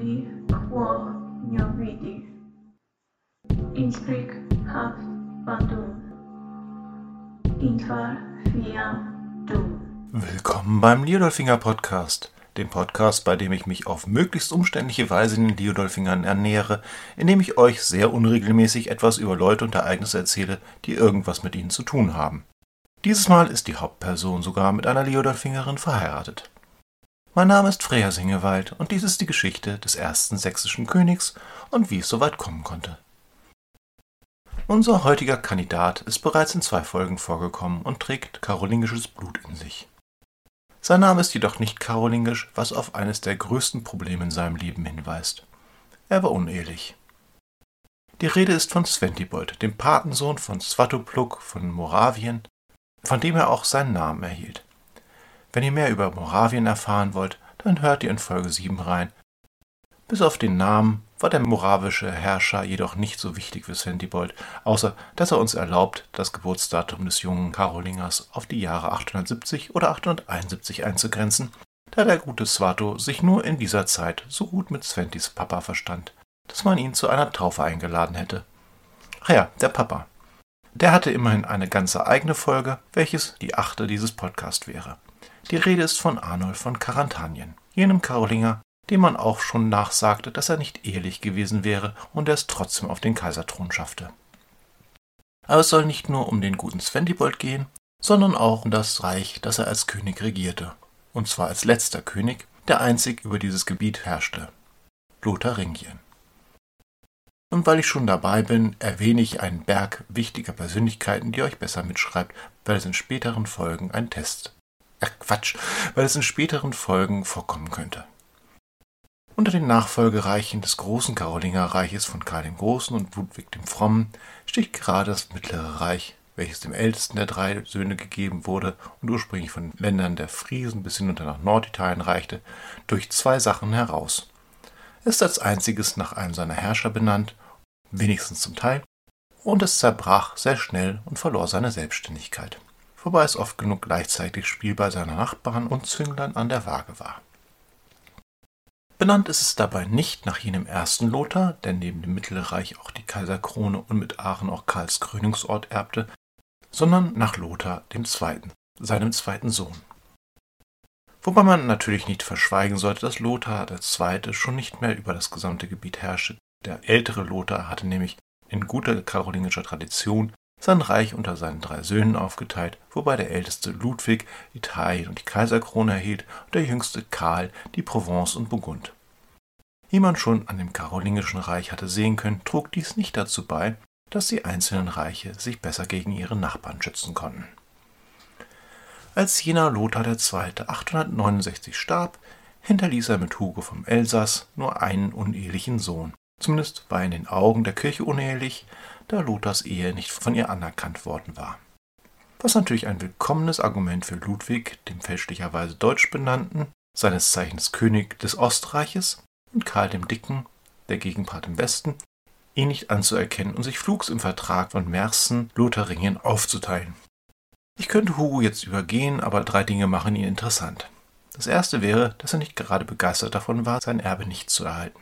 bi quo vidi. Inspric hav bandum. Inquar fiam dum. Willkommen beim Liodolfinger Podcast, dem Podcast, bei dem ich mich auf möglichst umständliche Weise in den Liodolfingern ernähre, indem ich euch sehr unregelmäßig etwas über Leute und Ereignisse erzähle, die irgendwas mit ihnen zu tun haben. Dieses Mal ist die Hauptperson sogar mit einer Liodolfingerin verheiratet. Mein Name ist Freya Singewald und dies ist die Geschichte des ersten sächsischen Königs und wie es soweit kommen konnte. Unser heutiger Kandidat ist bereits in zwei Folgen vorgekommen und trägt karolingisches Blut in sich. Sein Name ist jedoch nicht karolingisch, was auf eines der größten Probleme in seinem Leben hinweist. Er war unehelich. Die Rede ist von Sventibold, dem Patensohn von Svatopluk von Moravien, von dem er auch seinen Namen erhielt. Wenn ihr mehr über Moravien erfahren wollt, dann hört ihr in Folge 7 rein. Bis auf den Namen war der moravische Herrscher jedoch nicht so wichtig für Sventibold, außer dass er uns erlaubt, das Geburtsdatum des jungen Karolingers auf die Jahre 870 oder 871 einzugrenzen, da der gute Svato sich nur in dieser Zeit so gut mit Sventis Papa verstand, dass man ihn zu einer Taufe eingeladen hätte. Ach ja, der Papa. Der hatte immerhin eine ganze eigene Folge, welches die achte dieses Podcasts wäre. Die Rede ist von Arnold von Karantanien, jenem Karolinger, dem man auch schon nachsagte, dass er nicht ehelich gewesen wäre und er es trotzdem auf den Kaiserthron schaffte. Aber es soll nicht nur um den guten Sventibold gehen, sondern auch um das Reich, das er als König regierte, und zwar als letzter König, der einzig über dieses Gebiet herrschte, Lotharingien. Und weil ich schon dabei bin, erwähne ich einen Berg wichtiger Persönlichkeiten, die euch besser mitschreibt, weil es in späteren Folgen ein Test Ach Quatsch, weil es in späteren Folgen vorkommen könnte. Unter den Nachfolgereichen des großen Karolingerreiches von Karl dem Großen und Ludwig dem Frommen sticht gerade das Mittlere Reich, welches dem ältesten der drei Söhne gegeben wurde und ursprünglich von Ländern der Friesen bis hinunter nach Norditalien reichte, durch zwei Sachen heraus. Es ist als einziges nach einem seiner Herrscher benannt, wenigstens zum Teil, und es zerbrach sehr schnell und verlor seine Selbstständigkeit wobei es oft genug gleichzeitig spielbar seiner Nachbarn und Zünglern an der Waage war. Benannt ist es dabei nicht nach jenem ersten Lothar, der neben dem Mittelreich auch die Kaiserkrone und mit Aachen auch Karls Krönungsort erbte, sondern nach Lothar dem Zweiten, seinem zweiten Sohn. Wobei man natürlich nicht verschweigen sollte, dass Lothar II. schon nicht mehr über das gesamte Gebiet herrschte. Der ältere Lothar hatte nämlich in guter karolingischer Tradition sein Reich unter seinen drei Söhnen aufgeteilt, wobei der älteste Ludwig Italien und die Kaiserkrone erhielt und der jüngste Karl die Provence und Burgund. Wie man schon an dem karolingischen Reich hatte sehen können, trug dies nicht dazu bei, dass die einzelnen Reiche sich besser gegen ihre Nachbarn schützen konnten. Als jener Lothar II. 869 starb, hinterließ er mit Hugo vom Elsass nur einen unehelichen Sohn. Zumindest war in den Augen der Kirche unehelich, da Lothars Ehe nicht von ihr anerkannt worden war. Was natürlich ein willkommenes Argument für Ludwig, dem fälschlicherweise deutsch benannten, seines Zeichens König des Ostreiches, und Karl dem Dicken, der Gegenpart im Westen, ihn nicht anzuerkennen und sich flugs im Vertrag von Mersen Lotharingien aufzuteilen. Ich könnte Hugo jetzt übergehen, aber drei Dinge machen ihn interessant. Das erste wäre, dass er nicht gerade begeistert davon war, sein Erbe nicht zu erhalten.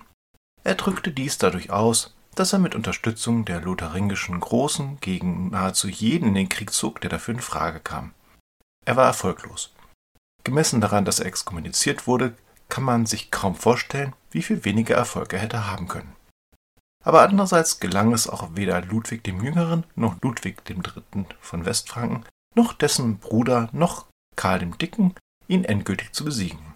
Er drückte dies dadurch aus, dass er mit Unterstützung der lotharingischen Großen gegen nahezu jeden in den Krieg zog, der dafür in Frage kam. Er war erfolglos. Gemessen daran, dass er exkommuniziert wurde, kann man sich kaum vorstellen, wie viel weniger Erfolg er hätte haben können. Aber andererseits gelang es auch weder Ludwig dem Jüngeren noch Ludwig dem Dritten von Westfranken, noch dessen Bruder noch Karl dem Dicken, ihn endgültig zu besiegen.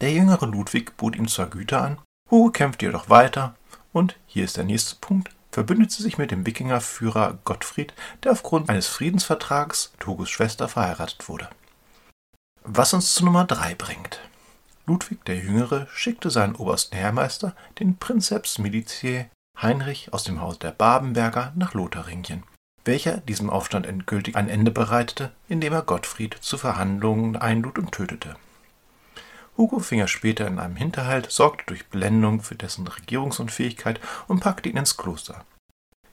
Der jüngere Ludwig bot ihm zwar Güter an, Hugo kämpfte jedoch weiter und, hier ist der nächste Punkt, verbündete sich mit dem Wikingerführer Gottfried, der aufgrund eines Friedensvertrags Togos Schwester verheiratet wurde. Was uns zu Nummer 3 bringt. Ludwig der Jüngere schickte seinen obersten Heermeister, den Prinzeps Militiae Heinrich aus dem Haus der Babenberger, nach Lotharingien, welcher diesem Aufstand endgültig ein Ende bereitete, indem er Gottfried zu Verhandlungen einlud und tötete. Hugo fing er später in einem Hinterhalt, sorgte durch Blendung für dessen Regierungsunfähigkeit und packte ihn ins Kloster.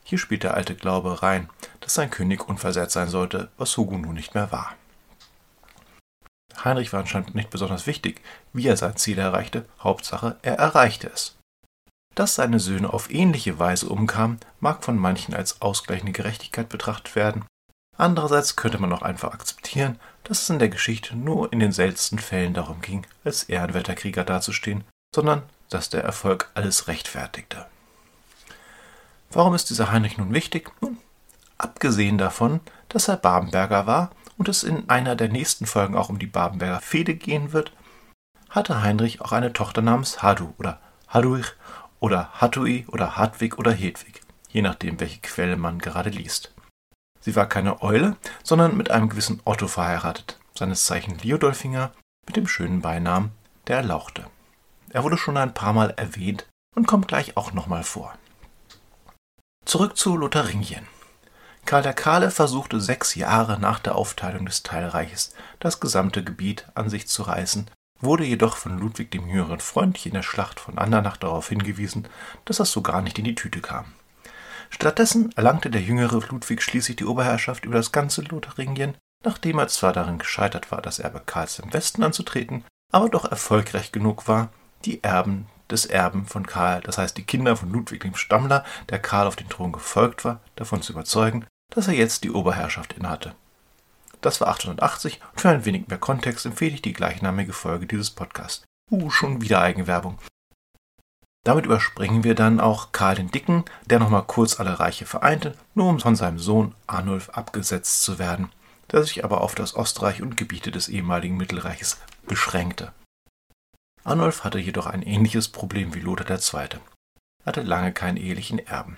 Hier spielt der alte Glaube rein, dass sein König unversehrt sein sollte, was Hugo nun nicht mehr war. Heinrich war anscheinend nicht besonders wichtig, wie er sein Ziel erreichte, Hauptsache, er erreichte es. Dass seine Söhne auf ähnliche Weise umkamen, mag von manchen als ausgleichende Gerechtigkeit betrachtet werden. Andererseits könnte man auch einfach akzeptieren, dass es in der Geschichte nur in den seltensten Fällen darum ging, als ehrenwerter Krieger dazustehen, sondern dass der Erfolg alles rechtfertigte. Warum ist dieser Heinrich nun wichtig? Nun, abgesehen davon, dass er Babenberger war und es in einer der nächsten Folgen auch um die Babenberger Fehde gehen wird, hatte Heinrich auch eine Tochter namens Hadu oder Hadurich oder Hatui oder Hartwig oder Hedwig, je nachdem, welche Quelle man gerade liest. Sie war keine Eule, sondern mit einem gewissen Otto verheiratet, seines Zeichen Liodolfinger, mit dem schönen Beinamen der Erlauchte. Er wurde schon ein paar Mal erwähnt und kommt gleich auch nochmal vor. Zurück zu Lotharingien. Karl der Kahle versuchte sechs Jahre nach der Aufteilung des Teilreiches das gesamte Gebiet an sich zu reißen wurde jedoch von Ludwig dem Jüngeren freundlich in der Schlacht von Andernach darauf hingewiesen, dass das so gar nicht in die Tüte kam. Stattdessen erlangte der jüngere Ludwig schließlich die Oberherrschaft über das ganze Lotharingien, nachdem er zwar darin gescheitert war, das Erbe Karls im Westen anzutreten, aber doch erfolgreich genug war, die Erben des Erben von Karl, das heißt die Kinder von Ludwig dem Stammler, der Karl auf den Thron gefolgt war, davon zu überzeugen, dass er jetzt die Oberherrschaft innehatte. Das war 880 und für ein wenig mehr Kontext empfehle ich die gleichnamige Folge dieses Podcasts. Uh, schon wieder Eigenwerbung. Damit überspringen wir dann auch Karl den Dicken, der nochmal kurz alle Reiche vereinte, nur um von seinem Sohn Arnulf abgesetzt zu werden, der sich aber auf das Ostreich und Gebiete des ehemaligen Mittelreiches beschränkte. Arnulf hatte jedoch ein ähnliches Problem wie Lothar II. Er hatte lange keinen ehelichen Erben.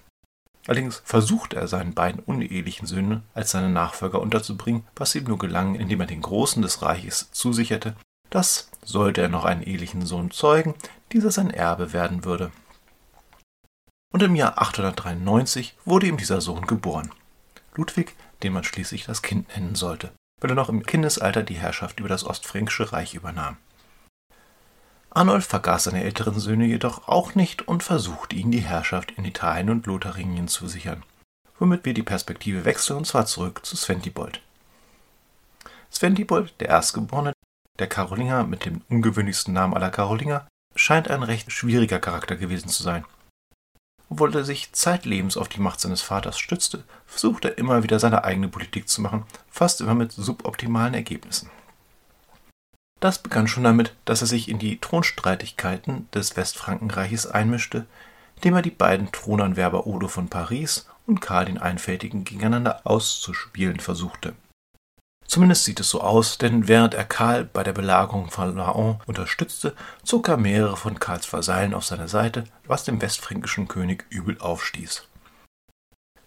Allerdings versuchte er seinen beiden unehelichen Söhne als seine Nachfolger unterzubringen, was ihm nur gelang, indem er den Großen des Reiches zusicherte, dass, sollte er noch einen ehelichen Sohn zeugen, dieser sein Erbe werden würde. Und im Jahr 893 wurde ihm dieser Sohn geboren. Ludwig, den man schließlich das Kind nennen sollte, weil er noch im Kindesalter die Herrschaft über das Ostfränkische Reich übernahm. Arnulf vergaß seine älteren Söhne jedoch auch nicht und versuchte ihnen die Herrschaft in Italien und Lotharingien zu sichern, womit wir die Perspektive wechseln und zwar zurück zu Sventibold. Sventibold, der Erstgeborene, der Karolinger mit dem ungewöhnlichsten Namen aller Karolinger, scheint ein recht schwieriger Charakter gewesen zu sein. Obwohl er sich zeitlebens auf die Macht seines Vaters stützte, versuchte er immer wieder seine eigene Politik zu machen, fast immer mit suboptimalen Ergebnissen. Das begann schon damit, dass er sich in die Thronstreitigkeiten des Westfrankenreiches einmischte, indem er die beiden Thronanwerber Odo von Paris und Karl den Einfältigen gegeneinander auszuspielen versuchte. Zumindest sieht es so aus, denn während er Karl bei der Belagerung von Laon unterstützte, zog er mehrere von Karls Vasallen auf seine Seite, was dem westfränkischen König übel aufstieß.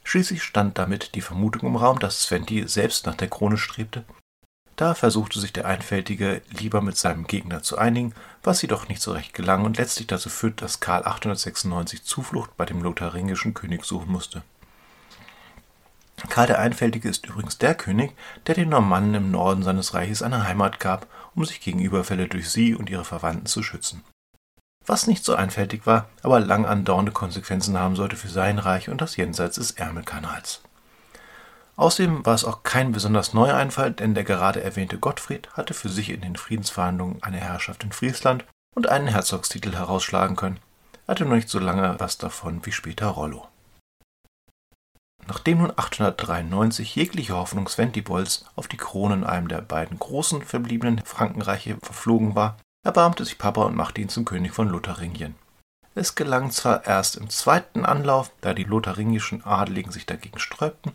Schließlich stand damit die Vermutung im Raum, dass Sventi selbst nach der Krone strebte da versuchte sich der Einfältige lieber mit seinem Gegner zu einigen, was jedoch nicht so recht gelang und letztlich dazu führte, dass Karl 896 Zuflucht bei dem lotharingischen König suchen musste. Karl der Einfältige ist übrigens der König, der den Normannen im Norden seines Reiches eine Heimat gab, um sich gegen Überfälle durch sie und ihre Verwandten zu schützen. Was nicht so einfältig war, aber lang andauernde Konsequenzen haben sollte für sein Reich und das jenseits des Ärmelkanals. Außerdem war es auch kein besonders neuer Einfall, denn der gerade erwähnte Gottfried hatte für sich in den Friedensverhandlungen eine Herrschaft in Friesland und einen Herzogstitel herausschlagen können. Hatte noch nicht so lange was davon wie später Rollo. Nachdem nun 893 jegliche Hoffnung Sventibolds auf die Krone in einem der beiden großen verbliebenen Frankenreiche verflogen war, erbarmte sich Papa und machte ihn zum König von Lotharingien. Es gelang zwar erst im zweiten Anlauf, da die lotharingischen Adeligen sich dagegen sträubten,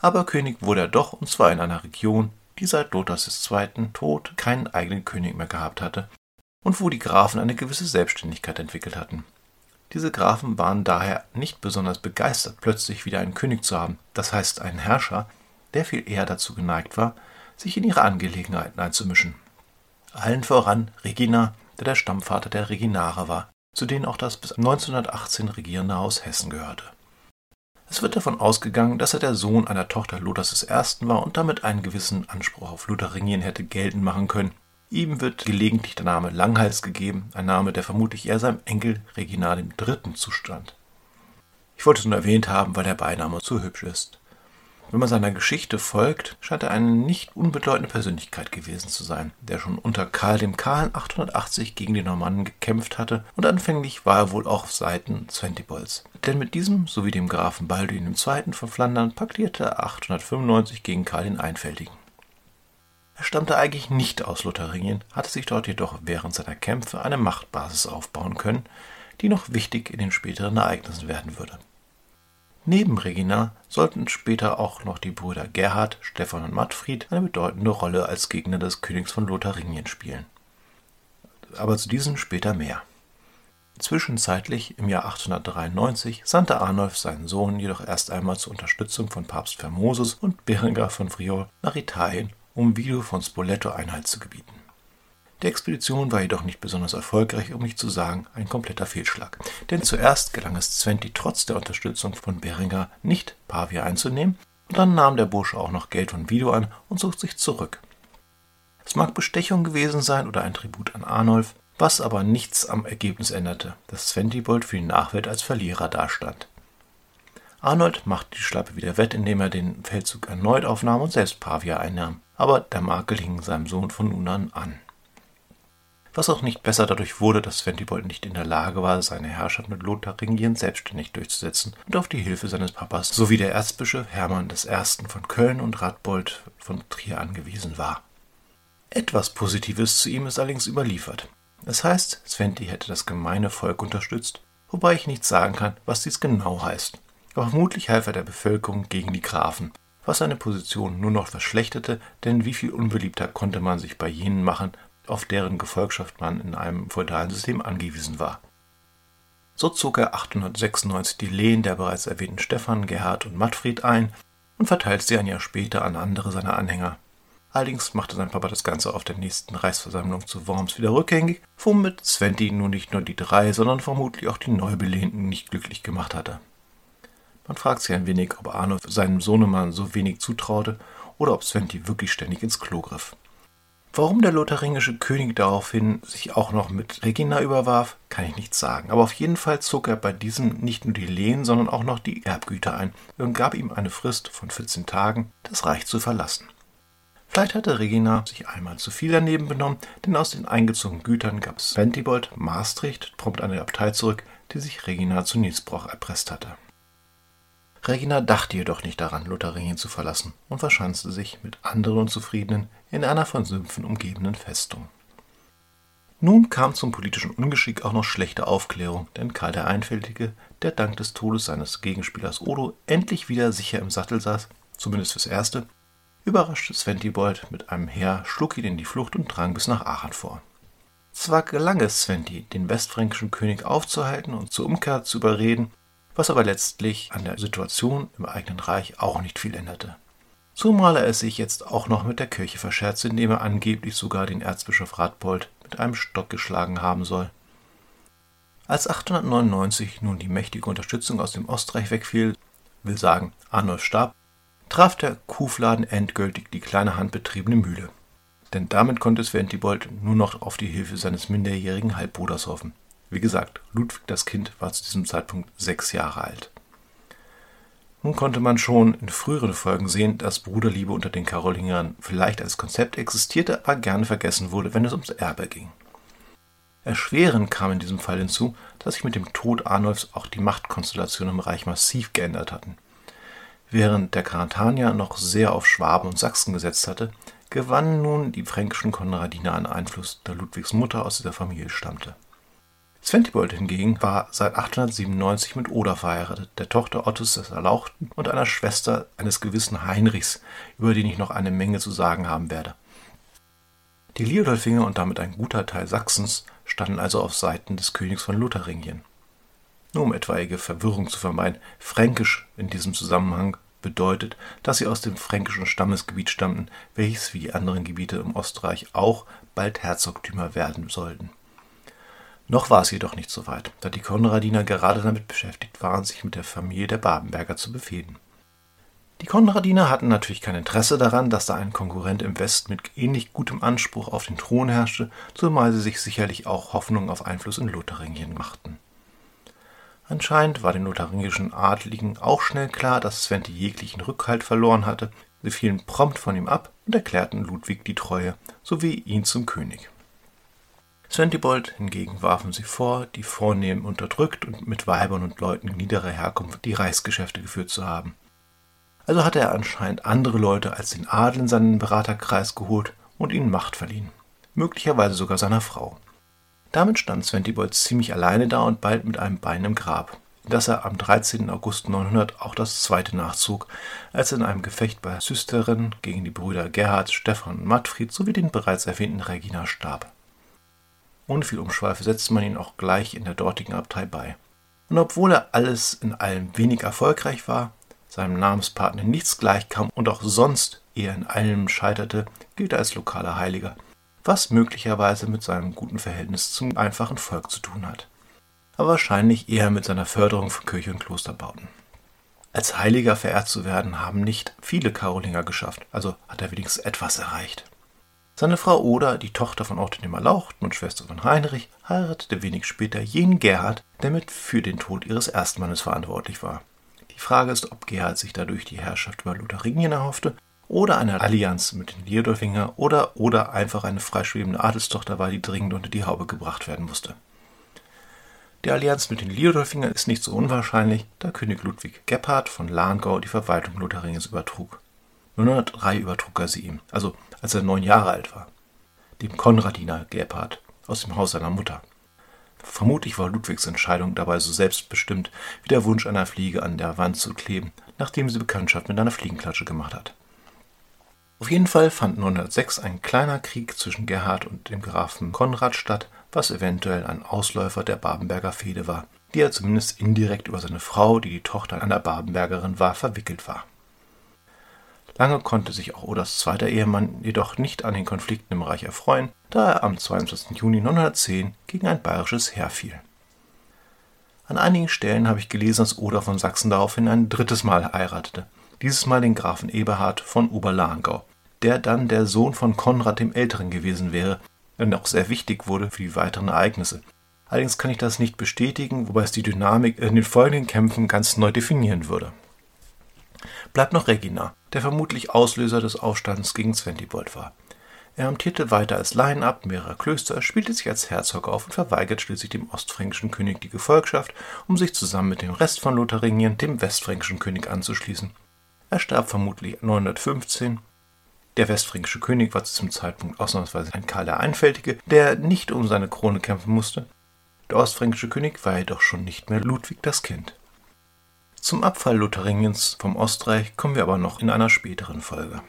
aber König wurde er doch, und zwar in einer Region, die seit Lothars II. Tod keinen eigenen König mehr gehabt hatte und wo die Grafen eine gewisse Selbstständigkeit entwickelt hatten. Diese Grafen waren daher nicht besonders begeistert, plötzlich wieder einen König zu haben, das heißt einen Herrscher, der viel eher dazu geneigt war, sich in ihre Angelegenheiten einzumischen. Allen voran Regina, der der Stammvater der Reginare war, zu denen auch das bis 1918 regierende Haus Hessen gehörte. Es wird davon ausgegangen, dass er der Sohn einer Tochter Lothars I. war und damit einen gewissen Anspruch auf Lotharingien hätte geltend machen können. Ihm wird gelegentlich der Name Langhals gegeben, ein Name, der vermutlich eher seinem Enkel Reginald III. zustand. Ich wollte es nur erwähnt haben, weil der Beiname so hübsch ist. Wenn man seiner Geschichte folgt, scheint er eine nicht unbedeutende Persönlichkeit gewesen zu sein, der schon unter Karl dem Kahlen 880 gegen die Normannen gekämpft hatte und anfänglich war er wohl auch auf Seiten Zwentibolds. Denn mit diesem sowie dem Grafen Balduin II. von Flandern paktierte er 895 gegen Karl den Einfältigen. Er stammte eigentlich nicht aus Lotharingien, hatte sich dort jedoch während seiner Kämpfe eine Machtbasis aufbauen können, die noch wichtig in den späteren Ereignissen werden würde. Neben Regina sollten später auch noch die Brüder Gerhard, Stephan und Mattfried eine bedeutende Rolle als Gegner des Königs von Lotharingien spielen. Aber zu diesen später mehr. Zwischenzeitlich im Jahr 893 sandte Arnulf seinen Sohn jedoch erst einmal zur Unterstützung von Papst Formosus und Berengar von Friol nach Italien, um Vido von Spoleto Einhalt zu gebieten. Die Expedition war jedoch nicht besonders erfolgreich, um nicht zu sagen ein kompletter Fehlschlag. Denn zuerst gelang es Sventi trotz der Unterstützung von Beringer nicht, Pavia einzunehmen, und dann nahm der Bursche auch noch Geld von Vido an und zog sich zurück. Es mag Bestechung gewesen sein oder ein Tribut an Arnulf, was aber nichts am Ergebnis änderte, dass Sventibold für die Nachwelt als Verlierer dastand. Arnold machte die Schlappe wieder wett, indem er den Feldzug erneut aufnahm und selbst Pavia einnahm, aber der Makel hing seinem Sohn von nun an an was auch nicht besser dadurch wurde, dass Sventibold nicht in der Lage war, seine Herrschaft mit Lotharingien selbstständig durchzusetzen und auf die Hilfe seines Papas sowie der Erzbischof Hermann I. von Köln und Radbold von Trier angewiesen war. Etwas Positives zu ihm ist allerdings überliefert. Es heißt, Sventi hätte das gemeine Volk unterstützt, wobei ich nicht sagen kann, was dies genau heißt. Aber vermutlich half er der Bevölkerung gegen die Grafen, was seine Position nur noch verschlechterte, denn wie viel unbeliebter konnte man sich bei jenen machen, auf deren Gefolgschaft man in einem feudalen System angewiesen war. So zog er 896 die Lehen der bereits erwähnten Stephan, Gerhard und Mattfried ein und verteilte sie ein Jahr später an andere seiner Anhänger. Allerdings machte sein Papa das Ganze auf der nächsten Reichsversammlung zu Worms wieder rückgängig, womit Sventi nun nicht nur die drei, sondern vermutlich auch die Neubelehnten nicht glücklich gemacht hatte. Man fragt sich ein wenig, ob Arno seinem Sohnemann so wenig zutraute oder ob Sventi wirklich ständig ins Klo griff. Warum der lotharingische König daraufhin sich auch noch mit Regina überwarf, kann ich nicht sagen. Aber auf jeden Fall zog er bei diesem nicht nur die Lehen, sondern auch noch die Erbgüter ein und gab ihm eine Frist von 14 Tagen, das Reich zu verlassen. Vielleicht hatte Regina sich einmal zu viel daneben benommen, denn aus den eingezogenen Gütern gab es Ventibold, Maastricht, prompt eine Abtei zurück, die sich Regina zu Niesbroch erpresst hatte. Regina dachte jedoch nicht daran, Lotharingien zu verlassen und verschanzte sich mit anderen Unzufriedenen in einer von Sümpfen umgebenen Festung. Nun kam zum politischen Ungeschick auch noch schlechte Aufklärung, denn Karl der Einfältige, der dank des Todes seines Gegenspielers Odo endlich wieder sicher im Sattel saß, zumindest fürs Erste, überraschte Sventibold mit einem Heer, schlug ihn in die Flucht und drang bis nach Aachen vor. Zwar gelang es Sventi, den westfränkischen König aufzuhalten und zur Umkehr zu überreden, was aber letztlich an der Situation im eigenen Reich auch nicht viel änderte. Zumal er es sich jetzt auch noch mit der Kirche verscherzte, indem er angeblich sogar den Erzbischof Radbold mit einem Stock geschlagen haben soll. Als 899 nun die mächtige Unterstützung aus dem Ostreich wegfiel, will sagen Arnulf starb, traf der Kuhfladen endgültig die kleine handbetriebene Mühle. Denn damit konnte Sventibold nur noch auf die Hilfe seines minderjährigen Halbbruders hoffen. Wie gesagt, Ludwig das Kind war zu diesem Zeitpunkt sechs Jahre alt. Nun konnte man schon in früheren Folgen sehen, dass Bruderliebe unter den Karolingern vielleicht als Konzept existierte, aber gerne vergessen wurde, wenn es ums Erbe ging. Erschwerend kam in diesem Fall hinzu, dass sich mit dem Tod Arnulfs auch die Machtkonstellationen im Reich massiv geändert hatten. Während der Karatanier noch sehr auf Schwaben und Sachsen gesetzt hatte, gewannen nun die fränkischen Konradiner an Einfluss, da Ludwigs Mutter aus dieser Familie stammte. Sventibold hingegen war seit 897 mit Oda verheiratet, der Tochter Ottos des Erlauchten und einer Schwester eines gewissen Heinrichs, über den ich noch eine Menge zu sagen haben werde. Die Liudolfinger und damit ein guter Teil Sachsens standen also auf Seiten des Königs von Lotharingien. Nur um etwaige Verwirrung zu vermeiden, Fränkisch in diesem Zusammenhang bedeutet, dass sie aus dem fränkischen Stammesgebiet stammten, welches wie die anderen Gebiete im Ostreich auch bald Herzogtümer werden sollten. Noch war es jedoch nicht so weit, da die Konradiner gerade damit beschäftigt waren, sich mit der Familie der Babenberger zu befehden. Die Konradiner hatten natürlich kein Interesse daran, dass da ein Konkurrent im Westen mit ähnlich gutem Anspruch auf den Thron herrschte, zumal sie sich sicherlich auch Hoffnung auf Einfluss in Lotharingien machten. Anscheinend war den lotharingischen Adligen auch schnell klar, dass Svente jeglichen Rückhalt verloren hatte. Sie fielen prompt von ihm ab und erklärten Ludwig die Treue sowie ihn zum König. Sventibold hingegen warfen sie vor, die Vornehmen unterdrückt und mit Weibern und Leuten niederer Herkunft die Reichsgeschäfte geführt zu haben. Also hatte er anscheinend andere Leute als den Adel in seinen Beraterkreis geholt und ihnen Macht verliehen. Möglicherweise sogar seiner Frau. Damit stand Sventibold ziemlich alleine da und bald mit einem Bein im Grab, in das er am 13. August 900 auch das zweite nachzog, als er in einem Gefecht bei Süsteren gegen die Brüder Gerhard, Stephan und Mattfried sowie den bereits erwähnten Regina starb. Ohne viel Umschweife setzte man ihn auch gleich in der dortigen Abtei bei. Und obwohl er alles in allem wenig erfolgreich war, seinem Namenspartner nichts gleichkam und auch sonst eher in allem scheiterte, gilt er als lokaler Heiliger, was möglicherweise mit seinem guten Verhältnis zum einfachen Volk zu tun hat. Aber wahrscheinlich eher mit seiner Förderung von Kirche und Klosterbauten. Als Heiliger verehrt zu werden, haben nicht viele Karolinger geschafft, also hat er wenigstens etwas erreicht. Seine Frau Oda, die Tochter von Orte dem Erlauchten und Schwester von Heinrich, heiratete wenig später jenen Gerhard, der mit für den Tod ihres Erstmannes verantwortlich war. Die Frage ist, ob Gerhard sich dadurch die Herrschaft über Lotharingien erhoffte oder eine Allianz mit den Liudolfinger oder, oder einfach eine freischwebende Adelstochter war, die dringend unter die Haube gebracht werden musste. Die Allianz mit den Liudolfingern ist nicht so unwahrscheinlich, da König Ludwig Gebhard von Lahngau die Verwaltung Lotharingens übertrug. 903 übertrug er sie ihm, also als er neun Jahre alt war, dem Konradiner Gebhard aus dem Haus seiner Mutter. Vermutlich war Ludwigs Entscheidung dabei so selbstbestimmt wie der Wunsch einer Fliege an der Wand zu kleben, nachdem sie Bekanntschaft mit einer Fliegenklatsche gemacht hat. Auf jeden Fall fand 906 ein kleiner Krieg zwischen Gerhard und dem Grafen Konrad statt, was eventuell ein Ausläufer der Babenberger Fehde war, die er zumindest indirekt über seine Frau, die die Tochter einer Babenbergerin war, verwickelt war. Lange konnte sich auch Odas zweiter Ehemann jedoch nicht an den Konflikten im Reich erfreuen, da er am 22. Juni 910 gegen ein bayerisches Heer fiel. An einigen Stellen habe ich gelesen, dass Oda von Sachsen daraufhin ein drittes Mal heiratete, dieses Mal den Grafen Eberhard von Oberlahngau, der dann der Sohn von Konrad dem Älteren gewesen wäre, der auch sehr wichtig wurde für die weiteren Ereignisse. Allerdings kann ich das nicht bestätigen, wobei es die Dynamik in den folgenden Kämpfen ganz neu definieren würde. Bleibt noch Regina, der vermutlich Auslöser des Aufstands gegen Zwentibold war. Er amtierte weiter als Laienab mehrerer Klöster, spielte sich als Herzog auf und verweigert schließlich dem ostfränkischen König die Gefolgschaft, um sich zusammen mit dem Rest von Lotharingien dem westfränkischen König anzuschließen. Er starb vermutlich 915. Der westfränkische König war zu diesem Zeitpunkt ausnahmsweise ein Karl der Einfältige, der nicht um seine Krone kämpfen musste. Der ostfränkische König war jedoch schon nicht mehr Ludwig das Kind. Zum Abfall Lotharingiens vom Ostreich kommen wir aber noch in einer späteren Folge.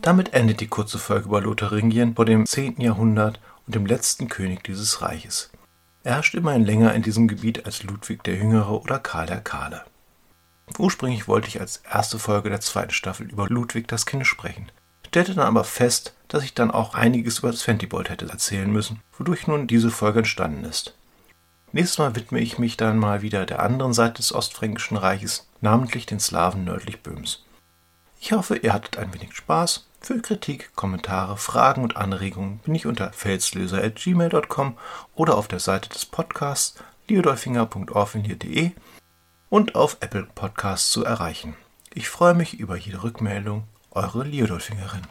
Damit endet die kurze Folge über Lotharingien vor dem 10. Jahrhundert und dem letzten König dieses Reiches. Er herrscht immerhin länger in diesem Gebiet als Ludwig der Jüngere oder Karl der Kahle. Ursprünglich wollte ich als erste Folge der zweiten Staffel über Ludwig das Kind sprechen, stellte dann aber fest, dass ich dann auch einiges über das Fentibold hätte erzählen müssen, wodurch nun diese Folge entstanden ist. Nächstes Mal widme ich mich dann mal wieder der anderen Seite des Ostfränkischen Reiches, namentlich den Slawen nördlich Böhms. Ich hoffe, ihr hattet ein wenig Spaß. Für Kritik, Kommentare, Fragen und Anregungen bin ich unter felslöser.gmail.com oder auf der Seite des Podcasts liodolfinger.orfinir.de und auf Apple Podcasts zu erreichen. Ich freue mich über jede Rückmeldung. Eure Liodolfingerin.